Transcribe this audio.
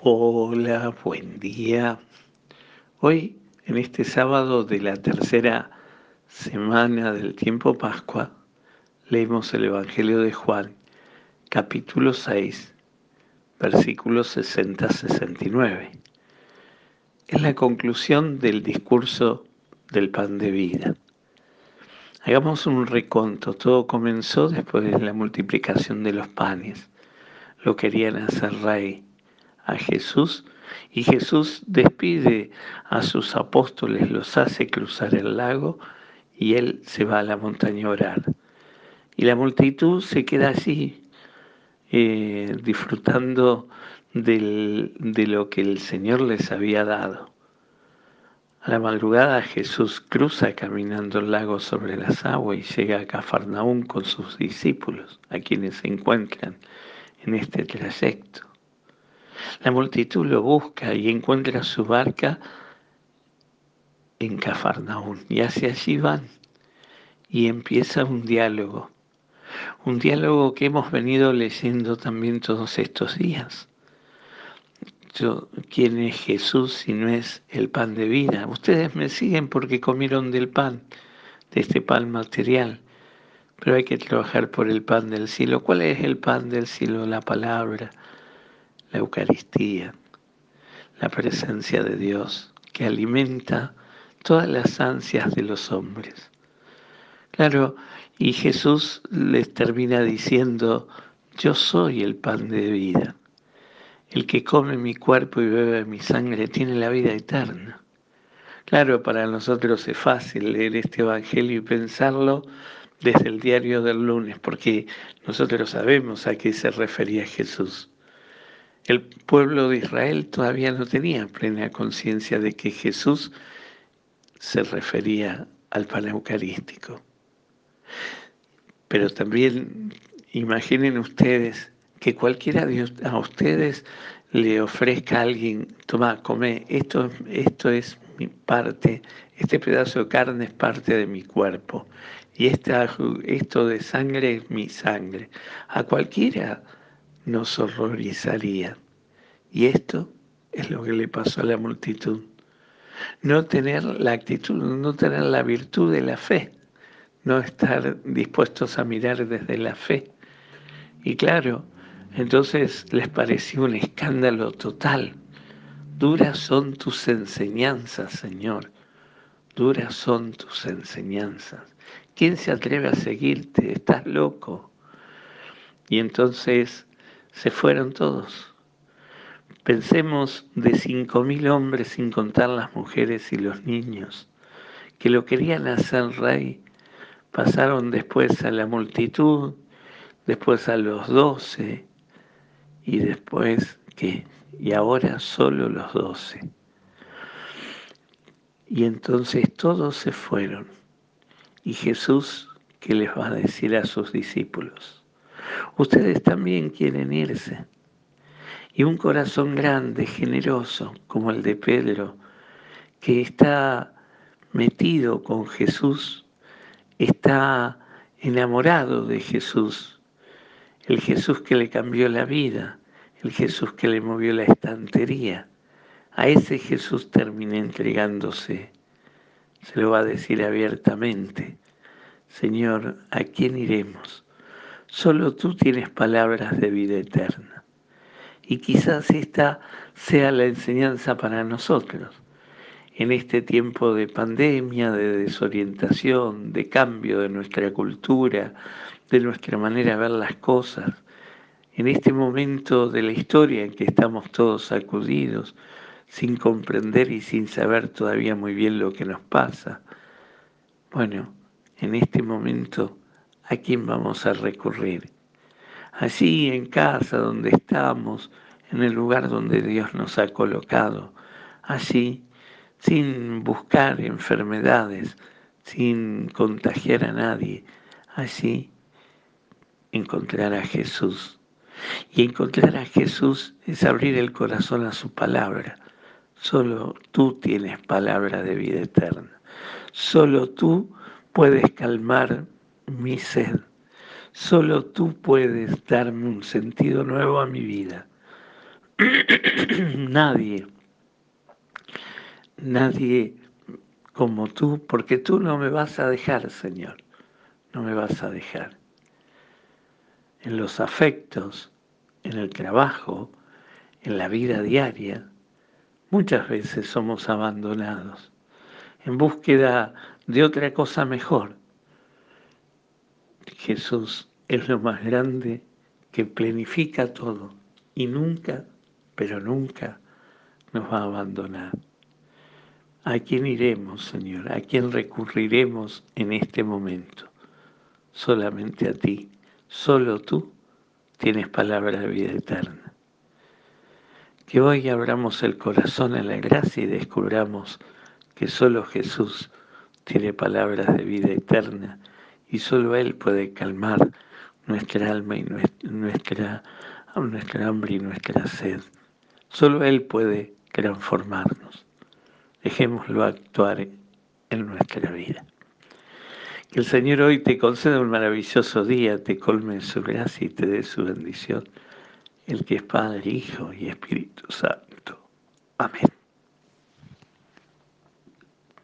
Hola, buen día. Hoy, en este sábado de la tercera semana del tiempo Pascua, leemos el Evangelio de Juan, capítulo 6, versículos 60-69. Es la conclusión del discurso del pan de vida. Hagamos un reconto. Todo comenzó después de la multiplicación de los panes. Lo querían hacer rey a Jesús y Jesús despide a sus apóstoles, los hace cruzar el lago y él se va a la montaña a orar. Y la multitud se queda allí eh, disfrutando de lo que el Señor les había dado. A la madrugada Jesús cruza caminando el lago sobre las aguas y llega a Cafarnaún con sus discípulos, a quienes se encuentran en este trayecto. La multitud lo busca y encuentra su barca en Cafarnaún y hacia allí van y empieza un diálogo, un diálogo que hemos venido leyendo también todos estos días. Yo, ¿Quién es Jesús si no es el pan de vida? Ustedes me siguen porque comieron del pan, de este pan material, pero hay que trabajar por el pan del cielo. ¿Cuál es el pan del cielo? La palabra la Eucaristía, la presencia de Dios que alimenta todas las ansias de los hombres. Claro, y Jesús les termina diciendo, yo soy el pan de vida. El que come mi cuerpo y bebe mi sangre tiene la vida eterna. Claro, para nosotros es fácil leer este Evangelio y pensarlo desde el diario del lunes, porque nosotros sabemos a qué se refería Jesús. El pueblo de Israel todavía no tenía plena conciencia de que Jesús se refería al pan eucarístico. Pero también imaginen ustedes que cualquiera de a ustedes le ofrezca a alguien, toma, come, esto, esto es mi parte, este pedazo de carne es parte de mi cuerpo y esta, esto de sangre es mi sangre. A cualquiera nos horrorizaría. Y esto es lo que le pasó a la multitud. No tener la actitud, no tener la virtud de la fe, no estar dispuestos a mirar desde la fe. Y claro, entonces les pareció un escándalo total. Duras son tus enseñanzas, Señor. Duras son tus enseñanzas. ¿Quién se atreve a seguirte? Estás loco. Y entonces se fueron todos. Pensemos de cinco mil hombres, sin contar las mujeres y los niños, que lo querían hacer rey, pasaron después a la multitud, después a los doce, y después ¿qué? Y ahora solo los doce. Y entonces todos se fueron. Y Jesús, ¿qué les va a decir a sus discípulos? Ustedes también quieren irse y un corazón grande, generoso, como el de Pedro, que está metido con Jesús, está enamorado de Jesús, el Jesús que le cambió la vida, el Jesús que le movió la estantería. A ese Jesús termina entregándose. Se lo va a decir abiertamente. Señor, ¿a quién iremos? Solo tú tienes palabras de vida eterna. Y quizás esta sea la enseñanza para nosotros. En este tiempo de pandemia, de desorientación, de cambio de nuestra cultura, de nuestra manera de ver las cosas, en este momento de la historia en que estamos todos sacudidos, sin comprender y sin saber todavía muy bien lo que nos pasa, bueno, en este momento, ¿a quién vamos a recurrir? Allí en casa donde estamos, en el lugar donde Dios nos ha colocado, allí sin buscar enfermedades, sin contagiar a nadie, allí encontrar a Jesús. Y encontrar a Jesús es abrir el corazón a su palabra. Solo tú tienes palabra de vida eterna. Solo tú puedes calmar mi sed. Solo tú puedes darme un sentido nuevo a mi vida. nadie, nadie como tú, porque tú no me vas a dejar, Señor, no me vas a dejar. En los afectos, en el trabajo, en la vida diaria, muchas veces somos abandonados en búsqueda de otra cosa mejor. Jesús es lo más grande que planifica todo y nunca, pero nunca nos va a abandonar. ¿A quién iremos, Señor? ¿A quién recurriremos en este momento? Solamente a ti. Solo tú tienes palabra de vida eterna. Que hoy abramos el corazón en la gracia y descubramos que solo Jesús tiene palabras de vida eterna y solo Él puede calmar nuestra alma y nuestra, nuestra hambre y nuestra sed. Solo Él puede transformarnos. Dejémoslo actuar en nuestra vida. Que el Señor hoy te conceda un maravilloso día, te colme su gracia y te dé su bendición, el que es Padre, Hijo y Espíritu Santo. Amén.